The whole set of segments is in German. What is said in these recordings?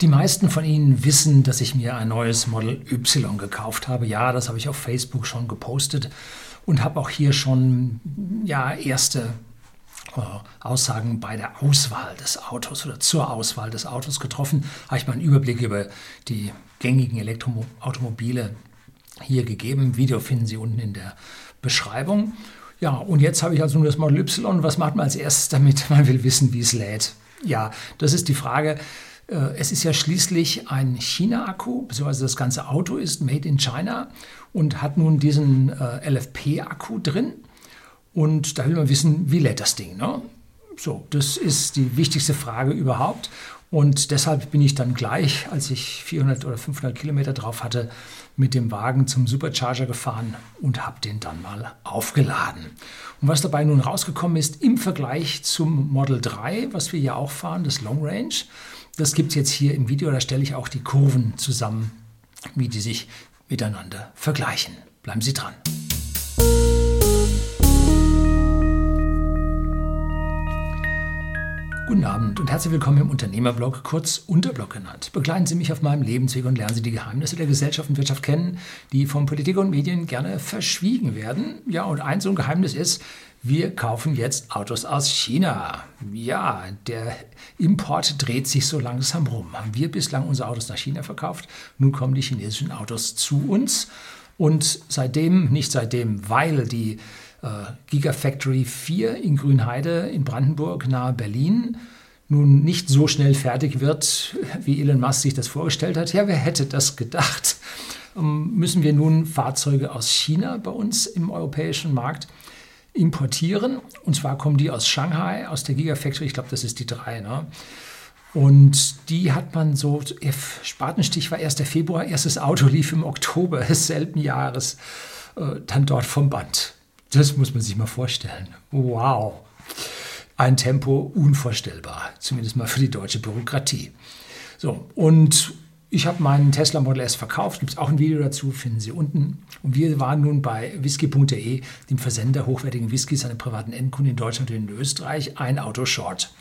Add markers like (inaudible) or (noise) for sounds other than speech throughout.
Die meisten von Ihnen wissen, dass ich mir ein neues Model Y gekauft habe. Ja, das habe ich auf Facebook schon gepostet und habe auch hier schon ja, erste äh, Aussagen bei der Auswahl des Autos oder zur Auswahl des Autos getroffen. Habe ich mal einen Überblick über die gängigen Elektroautomobile hier gegeben. Video finden Sie unten in der Beschreibung. Ja, und jetzt habe ich also nur das Model Y. Was macht man als erstes damit? Man will wissen, wie es lädt. Ja, das ist die Frage. Äh, es ist ja schließlich ein China-Akku, beziehungsweise das ganze Auto ist made in China und hat nun diesen äh, LFP-Akku drin. Und da will man wissen, wie lädt das Ding. Ne? So, das ist die wichtigste Frage überhaupt. Und deshalb bin ich dann gleich, als ich 400 oder 500 Kilometer drauf hatte, mit dem Wagen zum Supercharger gefahren und habe den dann mal aufgeladen. Und was dabei nun rausgekommen ist im Vergleich zum Model 3, was wir ja auch fahren, das Long Range, das gibt es jetzt hier im Video, da stelle ich auch die Kurven zusammen, wie die sich miteinander vergleichen. Bleiben Sie dran. Guten Abend und herzlich willkommen im Unternehmerblog, kurz Unterblog genannt. Begleiten Sie mich auf meinem Lebensweg und lernen Sie die Geheimnisse der Gesellschaft und Wirtschaft kennen, die von Politik und Medien gerne verschwiegen werden. Ja, und ein so ein Geheimnis ist, wir kaufen jetzt Autos aus China. Ja, der Import dreht sich so langsam rum. Haben wir bislang unsere Autos nach China verkauft? Nun kommen die chinesischen Autos zu uns. Und seitdem, nicht seitdem, weil die äh, Gigafactory 4 in Grünheide in Brandenburg nahe Berlin nun nicht so schnell fertig wird, wie Elon Musk sich das vorgestellt hat. Ja, wer hätte das gedacht? Ähm, müssen wir nun Fahrzeuge aus China bei uns im europäischen Markt importieren. Und zwar kommen die aus Shanghai, aus der Gigafactory, ich glaube, das ist die 3. Ne? Und die hat man so, Spatenstich war 1. Februar, erstes Auto lief im Oktober (laughs) desselben Jahres äh, dann dort vom Band. Das muss man sich mal vorstellen. Wow. Ein Tempo unvorstellbar, zumindest mal für die deutsche Bürokratie. So, und ich habe meinen Tesla Model S verkauft, gibt es auch ein Video dazu, finden Sie unten. Und wir waren nun bei whisky.de, dem Versender hochwertigen Whiskys an privaten Endkunden in Deutschland und in Österreich, ein Auto short.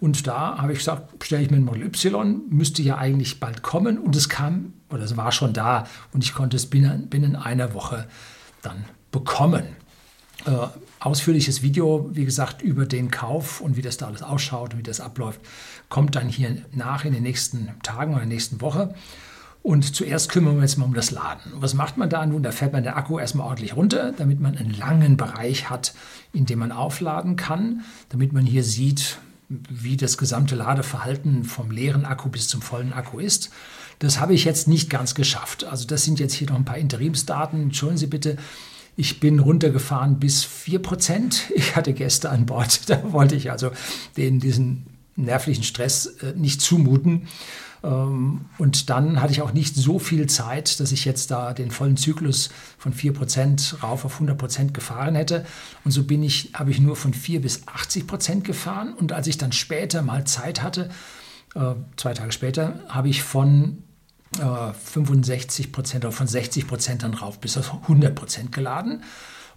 Und da habe ich gesagt, stelle ich mir ein Model Y, müsste ja eigentlich bald kommen. Und es kam, oder es war schon da und ich konnte es binnen, binnen einer Woche dann bekommen. Äh, ausführliches Video, wie gesagt, über den Kauf und wie das da alles ausschaut und wie das abläuft, kommt dann hier nach in den nächsten Tagen oder in der nächsten Woche. Und zuerst kümmern wir uns mal um das Laden. Was macht man da nun? Da fährt man den Akku erstmal ordentlich runter, damit man einen langen Bereich hat, in dem man aufladen kann, damit man hier sieht, wie das gesamte Ladeverhalten vom leeren Akku bis zum vollen Akku ist. Das habe ich jetzt nicht ganz geschafft. Also das sind jetzt hier noch ein paar Interimsdaten. Entschuldigen Sie bitte, ich bin runtergefahren bis 4%. Ich hatte Gäste an Bord. (laughs) Da wollte ich also denen diesen nervlichen Stress äh, nicht zumuten. Ähm, und dann hatte ich auch nicht so viel Zeit, dass ich jetzt da den vollen Zyklus von 4% rauf auf 100% gefahren hätte. Und so bin ich, habe ich nur von 4 bis 80% gefahren. Und als ich dann später mal Zeit hatte, äh, zwei Tage später, habe ich von 65 Prozent oder von 60 Prozent dann rauf bis auf 100 Prozent geladen.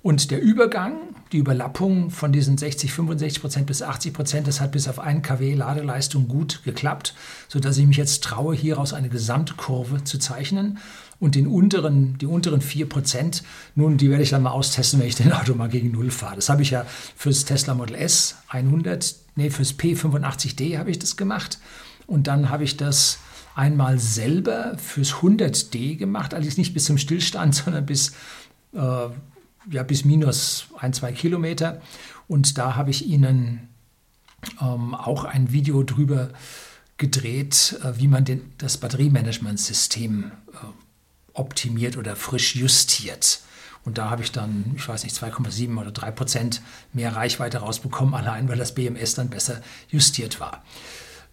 Und der Übergang, die Überlappung von diesen 60, 65 Prozent bis 80 Prozent, das hat bis auf 1 kW Ladeleistung gut geklappt, sodass ich mich jetzt traue, hieraus eine Gesamtkurve zu zeichnen. Und den unteren, die unteren 4 Prozent, nun, die werde ich dann mal austesten, wenn ich den Auto mal gegen Null fahre. Das habe ich ja fürs Tesla Model S 100, nee, fürs P85D habe ich das gemacht. Und dann habe ich das einmal selber fürs 100D gemacht, allerdings nicht bis zum Stillstand, (laughs) sondern bis, äh, ja, bis minus ein, zwei Kilometer. Und da habe ich Ihnen ähm, auch ein Video drüber gedreht, äh, wie man den, das Batteriemanagementsystem äh, optimiert oder frisch justiert. Und da habe ich dann, ich weiß nicht, 2,7 oder 3 Prozent mehr Reichweite rausbekommen, (laughs) allein weil das BMS dann besser justiert war.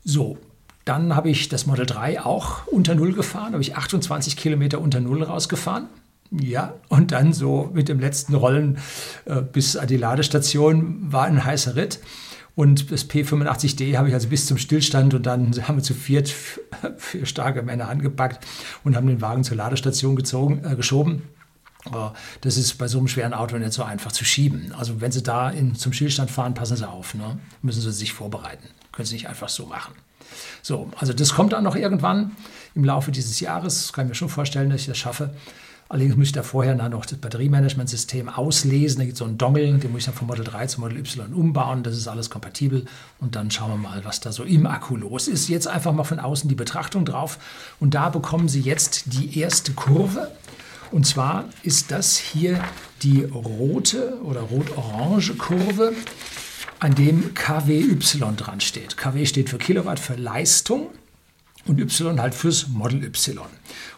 So, dann habe ich das Model 3 auch unter Null gefahren, habe ich 28 Kilometer unter Null rausgefahren. Ja, und dann so mit dem letzten Rollen äh, bis an die Ladestation war ein heißer Ritt. Und das P85D habe ich also bis zum Stillstand und dann haben wir zu viert (laughs) vier starke Männer angepackt und haben den Wagen zur Ladestation gezogen, äh, geschoben. Das ist bei so einem schweren Auto nicht so einfach zu schieben. Also wenn Sie da in, zum Stillstand fahren, passen Sie auf. Ne? Müssen Sie sich vorbereiten. Können Sie nicht einfach so machen. So, also das kommt dann noch irgendwann im Laufe dieses Jahres. Kann ich mir schon vorstellen, dass ich das schaffe. Allerdings muss ich da vorher noch das Batteriemanagementsystem auslesen. Da gibt es so einen Dongle, den muss ich dann von Model 3 zu Model Y umbauen. Das ist alles kompatibel. Und dann schauen wir mal, was da so im Akku los ist. Jetzt einfach mal von außen die Betrachtung drauf. Und da bekommen Sie jetzt die erste Kurve. Und zwar ist das hier die rote oder rot-orange Kurve, an dem KWY dran steht. KW steht für Kilowatt für Leistung und Y halt fürs Model Y.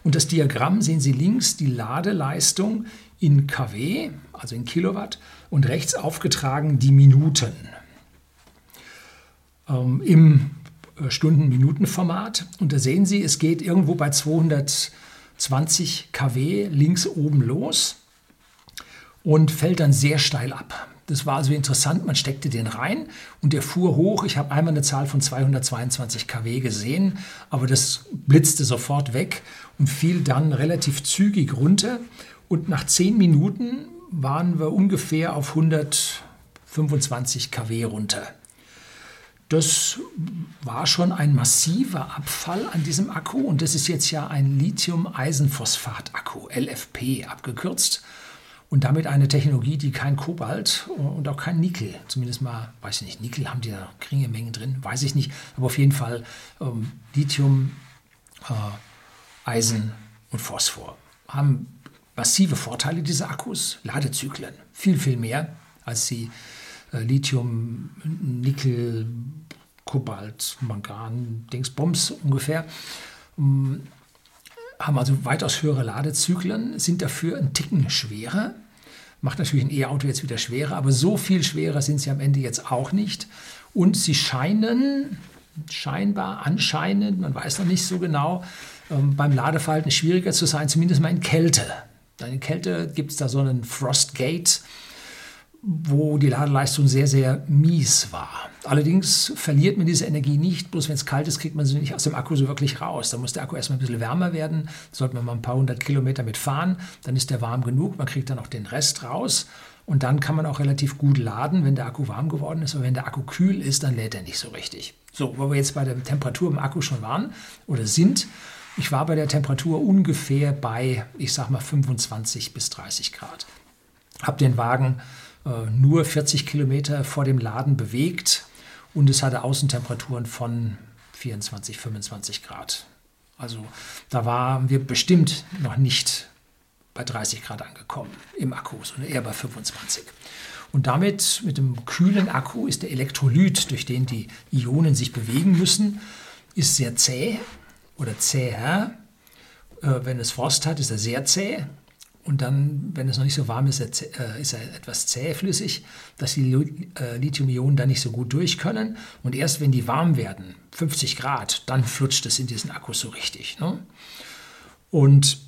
Und das Diagramm sehen Sie links die Ladeleistung in kW, also in Kilowatt, und rechts aufgetragen die Minuten. Ähm, Im äh, Stunden-Minuten-Format. Und da sehen Sie, es geht irgendwo bei 200 20 kW links oben los und fällt dann sehr steil ab. Das war also interessant, man steckte den rein und der fuhr hoch. Ich habe einmal eine Zahl von 222 kW gesehen, aber das blitzte sofort weg und fiel dann relativ zügig runter. Und nach 10 Minuten waren wir ungefähr auf 125 kW runter. Das war schon ein massiver Abfall an diesem Akku und das ist jetzt ja ein Lithium-Eisenphosphat-Akku, LFP abgekürzt. Und damit eine Technologie, die kein Kobalt und auch kein Nickel, zumindest mal, weiß ich nicht, Nickel haben die da geringe Mengen drin, weiß ich nicht, aber auf jeden Fall ähm, Lithium, äh, Eisen und Phosphor haben massive Vorteile, diese Akkus, Ladezyklen, viel, viel mehr, als sie Lithium, Nickel, Kobalt, Mangan, Dingsbums ungefähr. Mm, haben also weitaus höhere Ladezyklen, sind dafür ein Ticken schwerer. Macht natürlich ein E-Auto jetzt wieder schwerer, aber so viel schwerer sind sie am Ende jetzt auch nicht. Und sie scheinen, scheinbar, anscheinend, man weiß noch nicht so genau, ähm, beim Ladeverhalten schwieriger zu sein, zumindest mal in Kälte. In Kälte gibt es da so einen Frostgate, wo die Ladeleistung sehr, sehr mies war. Allerdings verliert man diese Energie nicht, bloß wenn es kalt ist, kriegt man sie nicht aus dem Akku so wirklich raus. Da muss der Akku erstmal ein bisschen wärmer werden, sollte man mal ein paar hundert Kilometer mitfahren, dann ist der warm genug, man kriegt dann auch den Rest raus und dann kann man auch relativ gut laden, wenn der Akku warm geworden ist. Aber wenn der Akku kühl ist, dann lädt er nicht so richtig. So, wo wir jetzt bei der Temperatur im Akku schon waren oder sind, ich war bei der Temperatur ungefähr bei, ich sag mal, 25 bis 30 Grad. Hab den Wagen nur 40 Kilometer vor dem Laden bewegt und es hatte Außentemperaturen von 24, 25 Grad. Also da waren wir bestimmt noch nicht bei 30 Grad angekommen im Akku, sondern eher bei 25. Und damit, mit dem kühlen Akku, ist der Elektrolyt, durch den die Ionen sich bewegen müssen, ist sehr zäh oder zäher. Äh, wenn es Frost hat, ist er sehr zäh. Und dann, wenn es noch nicht so warm ist, äh, ist er etwas zähflüssig, dass die äh, Lithium-Ionen da nicht so gut durch können. Und erst wenn die warm werden, 50 Grad, dann flutscht es in diesen Akkus so richtig. Ne? Und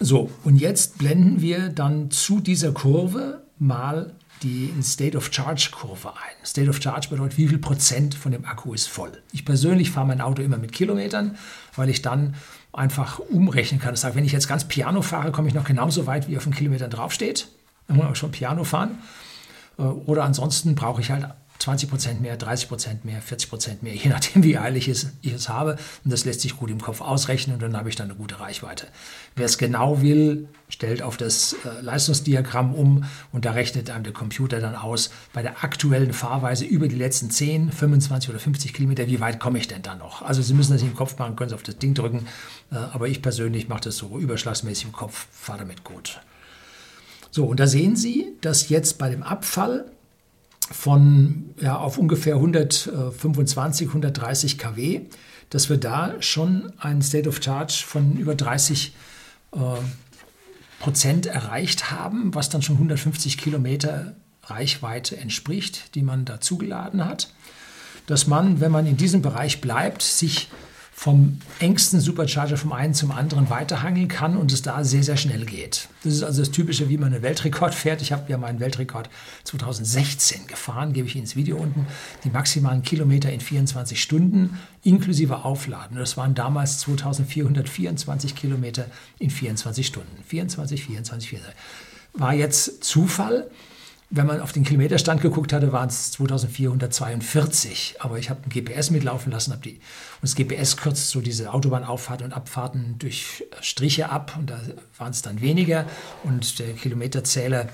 so, und jetzt blenden wir dann zu dieser Kurve mal die State of Charge Kurve ein. State of Charge bedeutet, wie viel Prozent von dem Akku ist voll. Ich persönlich fahre mein Auto immer mit Kilometern, weil ich dann einfach umrechnen kann. Das heißt, wenn ich jetzt ganz Piano fahre, komme ich noch genauso weit, wie auf den Kilometern draufsteht. Dann muss man schon Piano fahren. Äh, oder ansonsten brauche ich halt 20 Prozent mehr, 30 Prozent mehr, 40 Prozent mehr, je nachdem, wie eilig ich es habe. Und das lässt sich gut im Kopf ausrechnen und dann habe ich dann eine gute Reichweite. Wer es genau will, stellt auf das äh, Leistungsdiagramm um und da rechnet einem der Computer dann aus, bei der aktuellen Fahrweise über die letzten 10, 25 oder 50 Kilometer, wie weit komme ich denn da noch? Also Sie müssen das nicht im Kopf machen, können Sie auf das Ding drücken, äh, aber ich persönlich mache das so überschlagsmäßig im Kopf, fahre damit gut. So, und da sehen Sie, dass jetzt bei dem Abfall von ja, auf ungefähr 125, 130 kW, dass wir da schon einen State of Charge von über 30 äh, Prozent erreicht haben, was dann schon 150 Kilometer Reichweite entspricht, die man da zugeladen hat. Dass man, wenn man in diesem Bereich bleibt, sich vom engsten Supercharger vom einen zum anderen weiterhangeln kann und es da sehr, sehr schnell geht. Das ist also das Typische, wie man einen Weltrekord fährt. Ich habe ja meinen Weltrekord 2016 gefahren, gebe ich Ihnen ins Video unten. Die maximalen Kilometer in 24 Stunden inklusive Aufladen. Das waren damals 2424 Kilometer in 24 Stunden. 24, 24, 24. War jetzt Zufall wenn man auf den Kilometerstand geguckt hatte, waren es 2442. Aber ich habe ein GPS mitlaufen lassen, habe die und das GPS kürzt so diese Autobahnauffahrten und Abfahrten durch Striche ab und da waren es dann weniger und der Kilometerzähler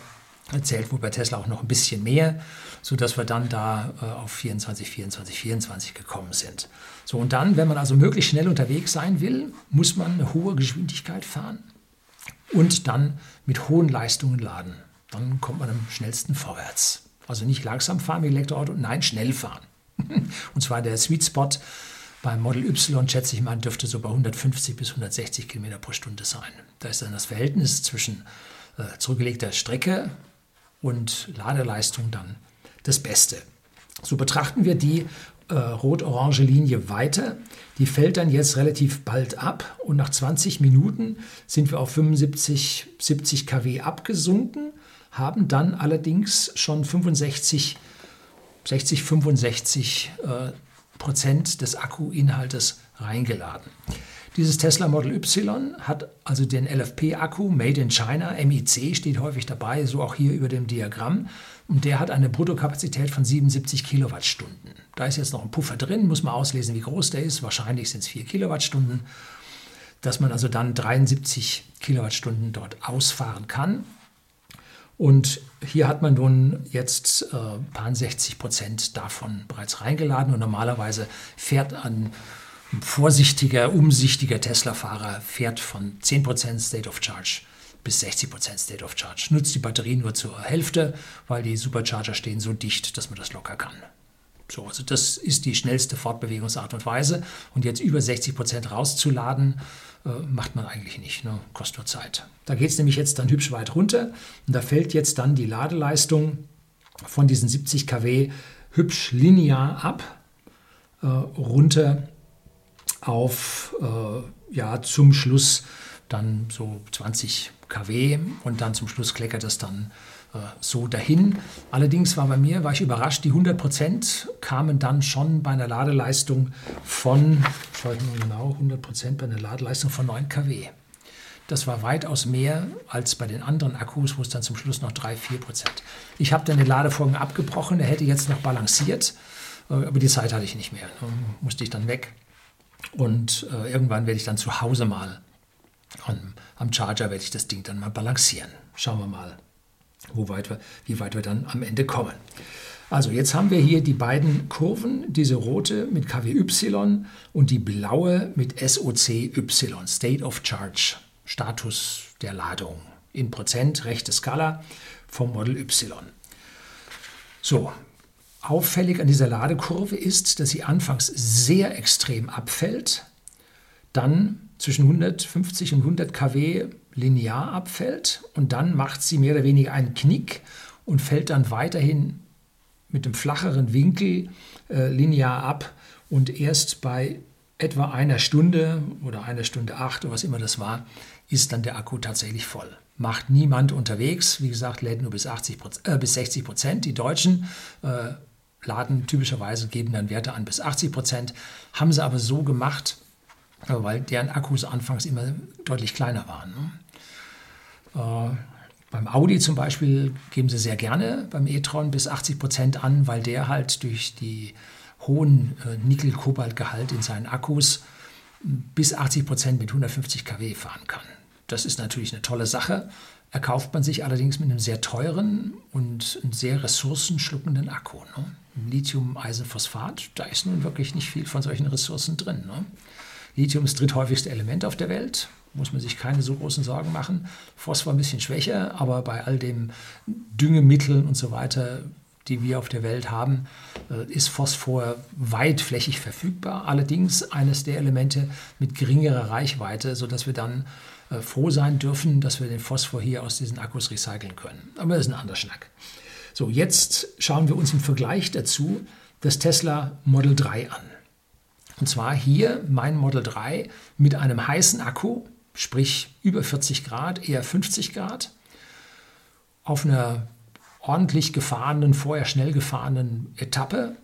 zählt wohl bei Tesla auch noch ein bisschen mehr, sodass wir dann da äh, auf 24, 24, 24 gekommen sind. So und dann, wenn man also möglichst schnell unterwegs sein will, muss man eine hohe Geschwindigkeit fahren und dann mit hohen Leistungen laden dann kommt man am schnellsten vorwärts. Also nicht langsam fahren mit Elektroauto, nein, schnell fahren. (laughs) Und zwar der Sweet Spot beim Model Y, schätze ich mal, dürfte so bei 150 bis 160 Kilometer pro Stunde sein. Da ist dann das Verhältnis zwischen äh, zurückgelegter Strecke und Ladeleistung dann das Beste. So betrachten wir die äh, rot-orange Linie weiter. Die fällt dann jetzt relativ bald ab und nach 20 Minuten sind wir auf 75, 70 kW abgesunken haben dann allerdings schon 65, 60, 65 äh, Prozent des Akkuinhaltes reingeladen. Dieses Tesla Model Y hat also den LFP-Akku Made in China, MIC steht häufig dabei, so auch hier über dem Diagramm. Und der hat eine Bruttokapazität von 77 Kilowattstunden. Da ist jetzt noch ein Puffer drin, muss man auslesen, wie groß der ist. Wahrscheinlich sind es 4 Kilowattstunden, dass man also dann 73 Kilowattstunden dort ausfahren kann. Und hier hat man nun jetzt äh, paar 60 Prozent davon bereits reingeladen und normalerweise fährt ein vorsichtiger, umsichtiger Tesla-Fahrer fährt von 10 Prozent State of Charge bis 60 Prozent State of Charge. Nutzt die Batterie nur zur Hälfte, weil die Supercharger stehen so dicht, dass man das locker kann. So, also das ist die schnellste Fortbewegungsart und Weise. Und jetzt über 60 Prozent rauszuladen, äh, macht man eigentlich nicht, ne? kostet nur Zeit. Da geht es nämlich jetzt dann hübsch weit runter und da fällt jetzt dann die Ladeleistung von diesen 70 kW hübsch linear ab, äh, runter auf äh, ja, zum Schluss dann so 20 kW und dann zum Schluss kleckert es dann so dahin. Allerdings war bei mir, war ich überrascht, die 100 Prozent kamen dann schon bei einer Ladeleistung von, schaue ich mal genau, 100 Prozent bei einer Ladeleistung von 9 kW. Das war weitaus mehr als bei den anderen Akkus, wo es dann zum Schluss noch 3, 4 Prozent. Ich habe dann den Ladevorgang abgebrochen, er hätte jetzt noch balanciert, äh, aber die Zeit hatte ich nicht mehr. Dann musste ich dann weg. Und äh, irgendwann werde ich dann zu Hause mal am, am Charger werde ich das Ding dann mal balancieren. Schauen wir mal wo weit wir, wie weit wir dann am Ende kommen. Also jetzt haben wir hier die beiden Kurven, diese rote mit KWY und die blaue mit SOCY, State of Charge, Status der Ladung in Prozent, rechte Skala vom Model Y. So, auffällig an dieser Ladekurve ist, dass sie anfangs sehr extrem abfällt, dann zwischen 150 und 100 kW linear abfällt und dann macht sie mehr oder weniger einen Knick und fällt dann weiterhin mit dem flacheren Winkel äh, linear ab und erst bei etwa einer Stunde oder einer Stunde acht oder was immer das war, ist dann der Akku tatsächlich voll. Macht niemand unterwegs, wie gesagt, lädt nur bis, 80 äh, bis 60 Prozent. Die Deutschen äh, laden typischerweise, geben dann Werte an bis 80 Prozent, haben sie aber so gemacht, weil deren Akkus anfangs immer deutlich kleiner waren. Ne? Äh, beim Audi zum Beispiel geben sie sehr gerne beim e-tron bis 80 Prozent an, weil der halt durch die hohen äh, Nickel-Kobalt-Gehalt in seinen Akkus bis 80 Prozent mit 150 kW fahren kann. Das ist natürlich eine tolle Sache. Erkauft man sich allerdings mit einem sehr teuren und sehr ressourcenschluckenden Akku. Ne? Lithium-Eisenphosphat, da ist nun wirklich nicht viel von solchen Ressourcen drin. Ne? Lithium ist das dritthäufigste Element auf der Welt, muss man sich keine so großen Sorgen machen. Phosphor ein bisschen schwächer, aber bei all den Düngemitteln und so weiter, die wir auf der Welt haben, äh, ist Phosphor weitflächig verfügbar. Allerdings eines der Elemente mit geringerer Reichweite, sodass wir dann äh, froh sein dürfen, dass wir den Phosphor hier aus diesen Akkus recyceln können. Aber das ist ein anderer Schnack. So, jetzt schauen wir uns im Vergleich dazu das Tesla Model 3 an. Und zwar hier mein Model 3 mit einem heißen Akku, sprich über 40 Grad, eher 50 Grad, auf einer ordentlich gefahrenen, vorher schnell gefahrenen Etappe.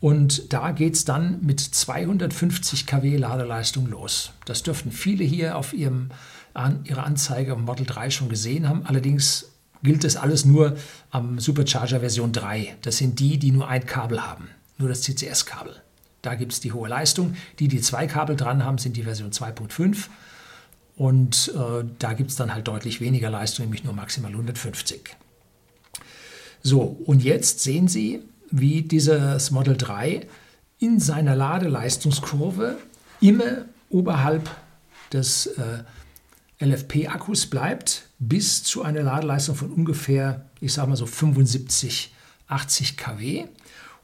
Und da geht es dann mit 250 kW Ladeleistung los. Das dürften viele hier auf ihrem, an, ihrer Anzeige am Model 3 schon gesehen haben. Allerdings gilt das alles nur am Supercharger Version 3. Das sind die, die nur ein Kabel haben, nur das CCS-Kabel. Da gibt es die hohe Leistung. Die, die zwei Kabel dran haben, sind die Version 2.5. Und äh, da gibt es dann halt deutlich weniger Leistung, nämlich nur maximal 150. So, und jetzt sehen Sie, wie dieses Model 3 in seiner Ladeleistungskurve immer oberhalb des äh, LFP-Akkus bleibt, bis zu einer Ladeleistung von ungefähr, ich sage mal so 75, 80 kW.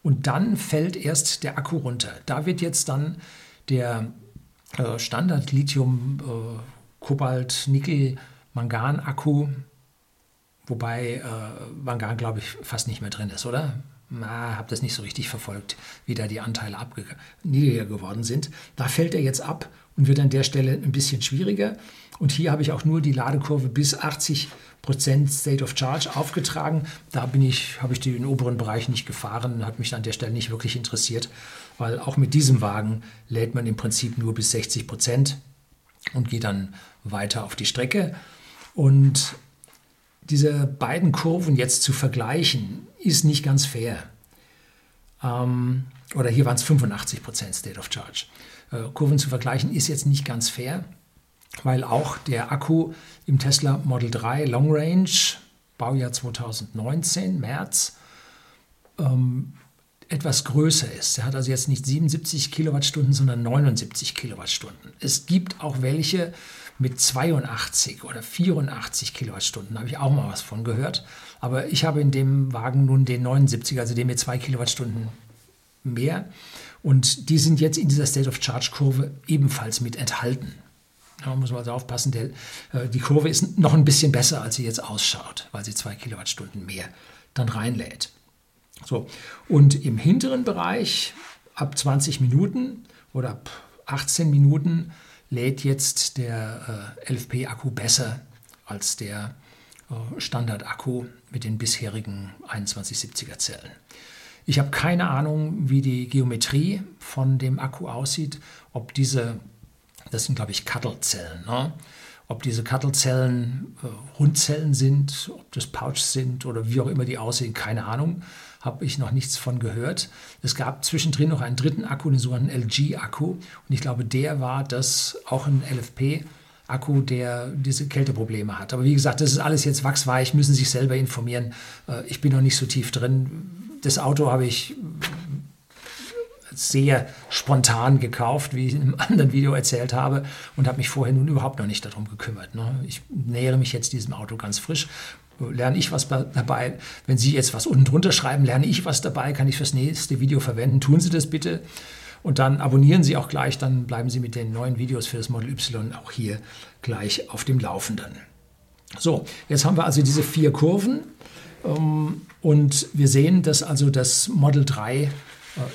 Und dann fällt erst der Akku runter. Da wird jetzt dann der Lithium, äh, Kobalt, Nickel, Mangan Akku, wobei äh, Mangan glaube ich fast nicht mehr drin ist, oder? Habe das nicht so richtig verfolgt, wie da die Anteile niedriger geworden sind. Da fällt er jetzt ab und wird an der Stelle ein bisschen schwieriger. Und hier habe ich auch nur die Ladekurve bis 80 Prozent State of Charge aufgetragen. Da bin ich, habe ich den oberen Bereich nicht gefahren, hat mich an der Stelle nicht wirklich interessiert, weil auch mit diesem Wagen lädt man im Prinzip nur bis 60 Prozent und geht dann weiter auf die Strecke. Und diese beiden Kurven jetzt zu vergleichen, ist nicht ganz fair. Ähm, oder hier waren es 85 Prozent State of Charge. Äh, Kurven zu vergleichen ist jetzt nicht ganz fair, weil auch der Akku im Tesla Model 3 Long Range, Baujahr 2019, März, ähm, etwas größer ist. Er hat also jetzt nicht 77 Kilowattstunden, sondern 79 Kilowattstunden. Es gibt auch welche mit 82 oder 84 Kilowattstunden, da habe ich auch mal was von gehört. Aber ich habe in dem Wagen nun den 79, also den mit 2 Kilowattstunden mehr. Und die sind jetzt in dieser State of Charge Kurve ebenfalls mit enthalten. Da muss man also aufpassen, der, äh, die Kurve ist noch ein bisschen besser, als sie jetzt ausschaut, weil sie 2 Kilowattstunden mehr dann reinlädt. So, und im hinteren Bereich ab 20 Minuten oder ab 18 Minuten lädt jetzt der äh, LFP-Akku besser als der äh, Standard-Akku mit den bisherigen 2170er Zellen. Ich habe keine Ahnung, wie die Geometrie von dem Akku aussieht, ob diese, das sind glaube ich Cuttle-Zellen, ne? Ob diese Cuttle-Zellen äh, Rundzellen sind, ob das Pouch sind oder wie auch immer die aussehen, keine Ahnung habe ich noch nichts von gehört. Es gab zwischendrin noch einen dritten Akku, den sogenannten LG-Akku. Und ich glaube, der war das auch ein LFP. Akku, der diese Kälteprobleme hat. Aber wie gesagt, das ist alles jetzt wachsweich, müssen sich selber informieren. Äh, ich bin noch nicht so tief drin. Das Auto habe ich sehr spontan gekauft, wie ich in einem (laughs) anderen Video erzählt habe, und habe mich vorher nun überhaupt noch nicht darum gekümmert. Ne? Ich nähere mich jetzt diesem Auto ganz frisch lerne ich was dabei. Wenn Sie jetzt was unten drunter schreiben, lerne ich was dabei, kann ich fürs nächste Video verwenden. Tun Sie das bitte. Und dann abonnieren Sie auch gleich, dann bleiben Sie mit den neuen Videos für das Model Y auch hier gleich auf dem Laufenden. So, jetzt haben wir also diese vier Kurven ähm, und wir sehen, dass also das Model 3 äh,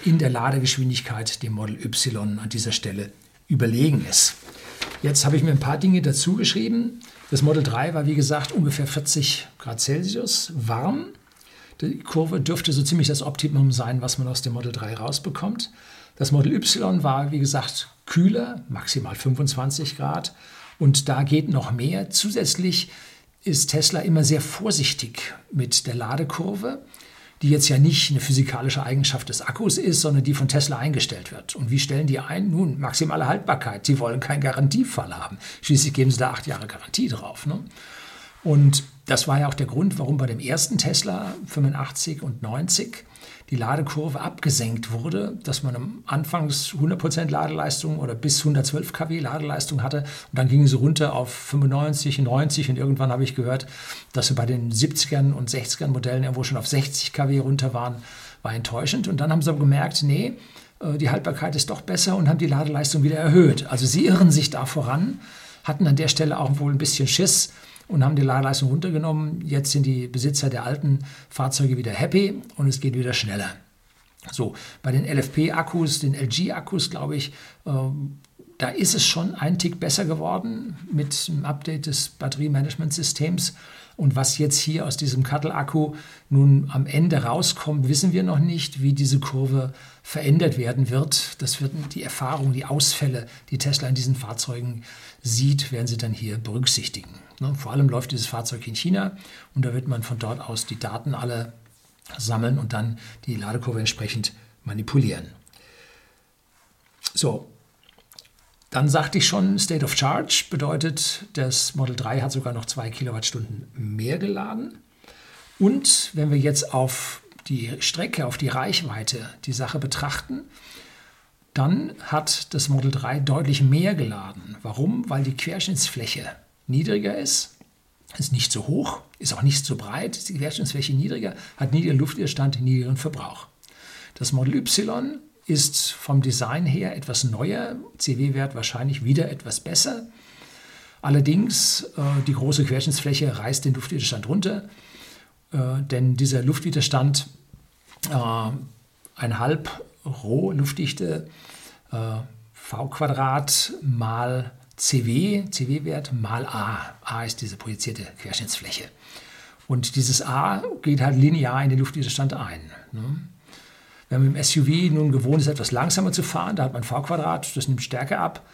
in der Ladegeschwindigkeit dem Model Y an dieser Stelle überlegen ist. Jetzt habe ich mir ein paar Dinge dazu geschrieben. Das Model 3 war, wie gesagt, ungefähr 40 Grad Celsius warm. Die Kurve dürfte so ziemlich das Optimum sein, was man aus dem Model 3 rausbekommt. Das Model Y war, wie gesagt, kühler, maximal 25 Grad. Und da geht noch mehr. Zusätzlich ist Tesla immer sehr vorsichtig mit der Ladekurve die jetzt ja nicht eine physikalische Eigenschaft des Akkus ist, sondern die von Tesla eingestellt wird. Und wie stellen die ein? Nun, maximale Haltbarkeit. Sie wollen keinen Garantiefall haben. Schließlich geben sie da acht Jahre Garantie drauf. Ne? Und das war ja auch der Grund, warum bei dem ersten Tesla 85 und 90 die Ladekurve abgesenkt wurde, dass man Anfangs 100% Ladeleistung oder bis 112 kW Ladeleistung hatte und dann ging sie runter auf 95, 90 und irgendwann habe ich gehört, dass sie bei den 70ern und 60ern Modellen irgendwo schon auf 60 kW runter waren, war enttäuschend und dann haben sie aber gemerkt, nee, äh, die Haltbarkeit ist doch besser und haben die Ladeleistung wieder erhöht. Also sie irren sich da voran, hatten an der Stelle auch wohl ein bisschen Schiss, und haben die Ladeleistung runtergenommen. Jetzt sind die Besitzer der alten Fahrzeuge wieder happy und es geht wieder schneller. So, bei den LFP-Akkus, den LG-Akkus, glaube ich, äh, da ist es schon ein Tick besser geworden mit dem Update des Batteriemanagementsystems. Und was jetzt hier aus diesem Cuttle-Akku nun am Ende rauskommt, wissen wir noch nicht, wie diese Kurve verändert werden wird. Das wird die Erfahrung, die Ausfälle, die Tesla in diesen Fahrzeugen sieht, werden sie dann hier berücksichtigen. Ne, vor allem läuft dieses Fahrzeug in China und da wird man von dort aus die Daten alle sammeln und dann die Ladekurve entsprechend manipulieren. So, dann sagte ich schon, State of Charge bedeutet, das Model 3 hat sogar noch zwei Kilowattstunden mehr geladen. Und wenn wir jetzt auf die Strecke, auf die Reichweite die Sache betrachten, dann hat das Model 3 deutlich mehr geladen. Warum? Weil die Querschnittsfläche niedriger ist, ist nicht so hoch, ist auch nicht so breit, ist die Querschnittsfläche niedriger, hat niedrigen Luftwiderstand, niedrigen Verbrauch. Das Model Y ist vom Design her etwas neuer, CW-Wert wahrscheinlich wieder etwas besser. Allerdings, äh, die große Querschnittsfläche reißt den Luftwiderstand runter, äh, denn dieser Luftwiderstand, äh, ein halb Rho Luftdichte äh, V Quadrat mal CW, CW-Wert mal A. A ist diese projizierte Querschnittsfläche. Und dieses A geht halt linear in den Luftwiderstand ein. Ne? Wenn man im SUV nun gewohnt ist, etwas langsamer zu fahren, da hat man V-Quadrat, das nimmt Stärke ab,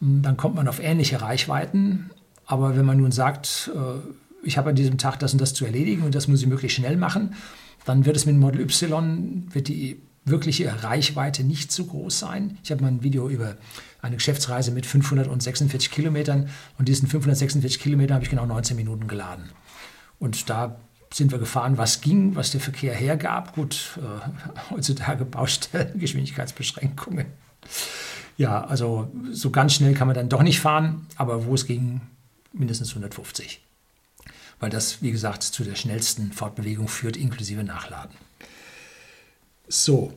hm, dann kommt man auf ähnliche Reichweiten. Aber wenn man nun sagt, äh, ich habe an diesem Tag das und das zu erledigen und das muss ich möglichst schnell machen, dann wird es mit dem Model Y, wird die wirkliche Reichweite nicht so groß sein. Ich habe mal ein Video über eine Geschäftsreise mit 546 Kilometern und diesen 546 Kilometern habe ich genau 19 Minuten geladen. Und da sind wir gefahren, was ging, was der Verkehr hergab. Gut, äh, (laughs) heutzutage Baustellen, Geschwindigkeitsbeschränkungen. Ja, also so ganz schnell kann man dann doch nicht fahren, aber wo es ging, mindestens 150. Weil das, wie gesagt, zu der schnellsten Fortbewegung führt, inklusive Nachladen. So,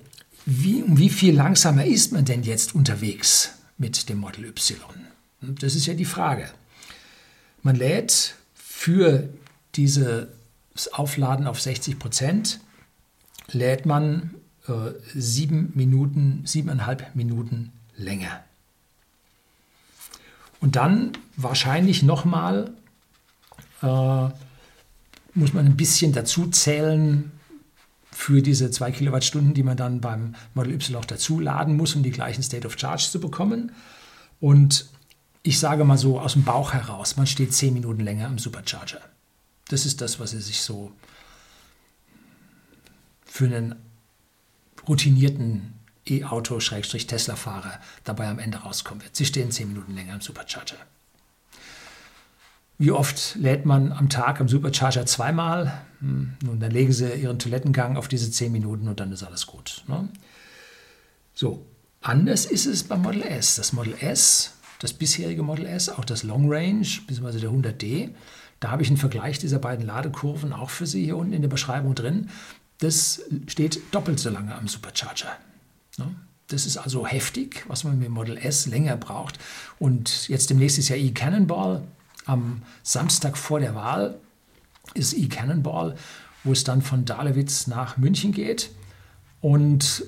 wie, wie viel langsamer ist man denn jetzt unterwegs mit dem Model Y? Das ist ja die Frage. Man lädt für diese das Aufladen auf 60 Prozent lädt man äh, sieben Minuten, siebeneinhalb Minuten länger. Und dann wahrscheinlich nochmal äh, muss man ein bisschen dazu zählen für diese zwei Kilowattstunden, die man dann beim Model Y auch dazu laden muss, um die gleichen State of Charge zu bekommen. Und ich sage mal so aus dem Bauch heraus, man steht zehn Minuten länger im Supercharger. Das ist das, was er sich so für einen routinierten E-Auto-Tesla-Fahrer dabei am Ende rauskommen wird. Sie stehen zehn Minuten länger im Supercharger. Wie oft lädt man am Tag am Supercharger zweimal? Hm, nun, dann legen Sie Ihren Toilettengang auf diese zehn Minuten und dann ist alles gut. Ne? So, anders ist es beim Model S. Das Model S, das bisherige Model S, auch das Long Range, bzw. der 100D, da habe ich einen Vergleich dieser beiden Ladekurven auch für Sie hier unten in der Beschreibung drin. Das steht doppelt so lange am Supercharger. Ne? Das ist also heftig, was man mit Model S länger braucht. Und jetzt demnächst ist ja e-Cannonball. Am Samstag vor der Wahl ist e-Cannonball, wo es dann von Dahlewitz nach München geht. Und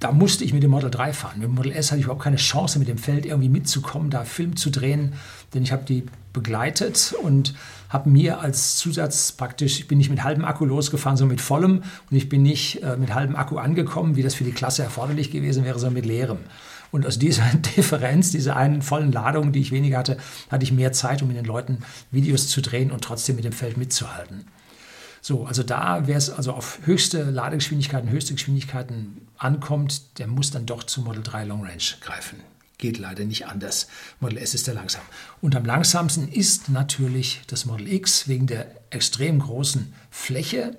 da musste ich mit dem Model 3 fahren. Mit dem Model S hatte ich überhaupt keine Chance, mit dem Feld irgendwie mitzukommen, da Film zu drehen, denn ich habe die begleitet und habe mir als Zusatz praktisch, ich bin nicht mit halbem Akku losgefahren, sondern mit vollem und ich bin nicht äh, mit halbem Akku angekommen, wie das für die Klasse erforderlich gewesen wäre, sondern mit leerem. Und aus dieser (laughs) Differenz, dieser einen vollen Ladung, die ich weniger hatte, hatte ich mehr Zeit, um mit den Leuten Videos zu drehen und trotzdem mit dem Feld mitzuhalten. So, also da, wer es also auf höchste Ladegeschwindigkeiten, höchste Geschwindigkeiten ankommt, der muss dann doch zu Model 3 Long Range greifen. Geht leider nicht anders. Model S ist der langsam. Und am langsamsten ist natürlich das Model X wegen der extrem großen Fläche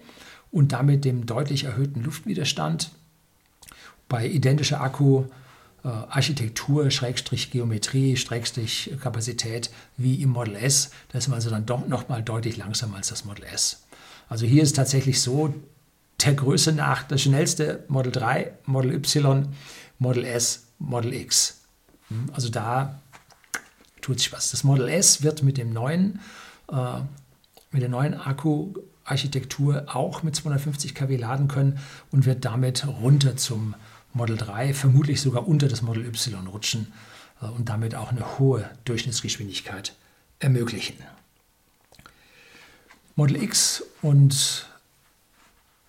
und damit dem deutlich erhöhten Luftwiderstand. Bei identischer Akku äh, Architektur, Schrägstrich Geometrie, Schrägstrich Kapazität wie im Model S, da ist man also dann doch nochmal deutlich langsamer als das Model S. Also hier ist tatsächlich so, der Größe nach das schnellste Model 3, Model Y, Model S, Model X. Hm, also da tut sich was. Das Model S wird mit dem neuen, äh, mit der neuen Akku, Architektur auch mit 250 kW laden können und wird damit runter zum Model 3, vermutlich sogar unter das Model Y rutschen äh, und damit auch eine hohe Durchschnittsgeschwindigkeit ermöglichen. Model X und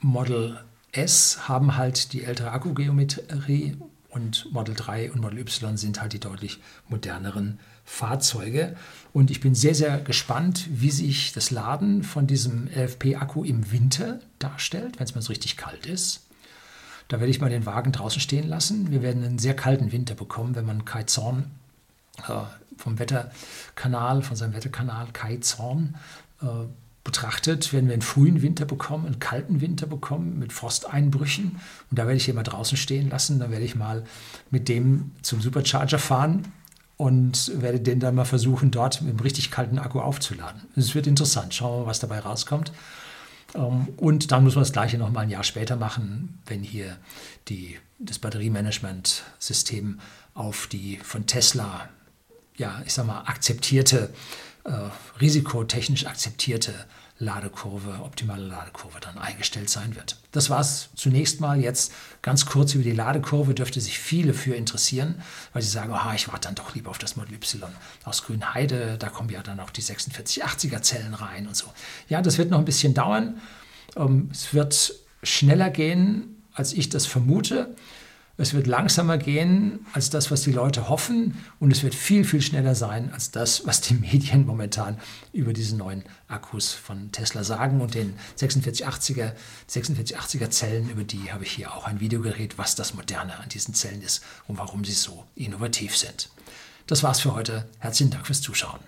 Model S haben halt die ältere Akkugeometrie und Model 3 und Model Y sind halt die deutlich moderneren Fahrzeuge. Und ich bin sehr, sehr gespannt, wie sich das Laden von diesem LFP-Akku im Winter darstellt, wenn es mal so richtig kalt ist. Da werde ich mal den Wagen draußen stehen lassen. Wir werden einen sehr kalten Winter bekommen, wenn man Kai Zorn äh, vom Wetterkanal, von seinem Wetterkanal Kai Zorn äh, betrachtet, werden wir einen frühen Winter bekommen, einen kalten Winter bekommen mit Frosteinbrüchen. Und da werde ich ihn mal draußen stehen lassen. Da werde ich mal mit dem zum Supercharger fahren und werde den dann mal versuchen, dort mit einem richtig kalten Akku aufzuladen. Es wird interessant. Schauen wir mal, was dabei rauskommt. Ähm, und dann muss man das Gleiche noch mal ein Jahr später machen, wenn hier die, das Batteriemanagement-System auf die von Tesla, ja, ich sag mal, akzeptierte, äh, risikotechnisch akzeptierte Ladekurve, optimale Ladekurve dann eingestellt sein wird. Das war es zunächst mal. Jetzt ganz kurz über die Ladekurve dürfte sich viele für interessieren, weil sie sagen, aha, ich warte dann doch lieber auf das Model Y aus Grünheide, da kommen ja dann auch die 4680er Zellen rein und so. Ja, das wird noch ein bisschen dauern. Ähm, es wird schneller gehen, als ich das vermute. Es wird langsamer gehen als das, was die Leute hoffen und es wird viel, viel schneller sein als das, was die (laughs) Medien momentan über diese neuen Akkus von Tesla sagen und den 4680er, 4680er Zellen, über die habe ich hier auch ein Video geredet, was das Moderne an diesen Zellen ist und warum sie so innovativ sind. Das war's für heute. Herzlichen Dank fürs Zuschauen.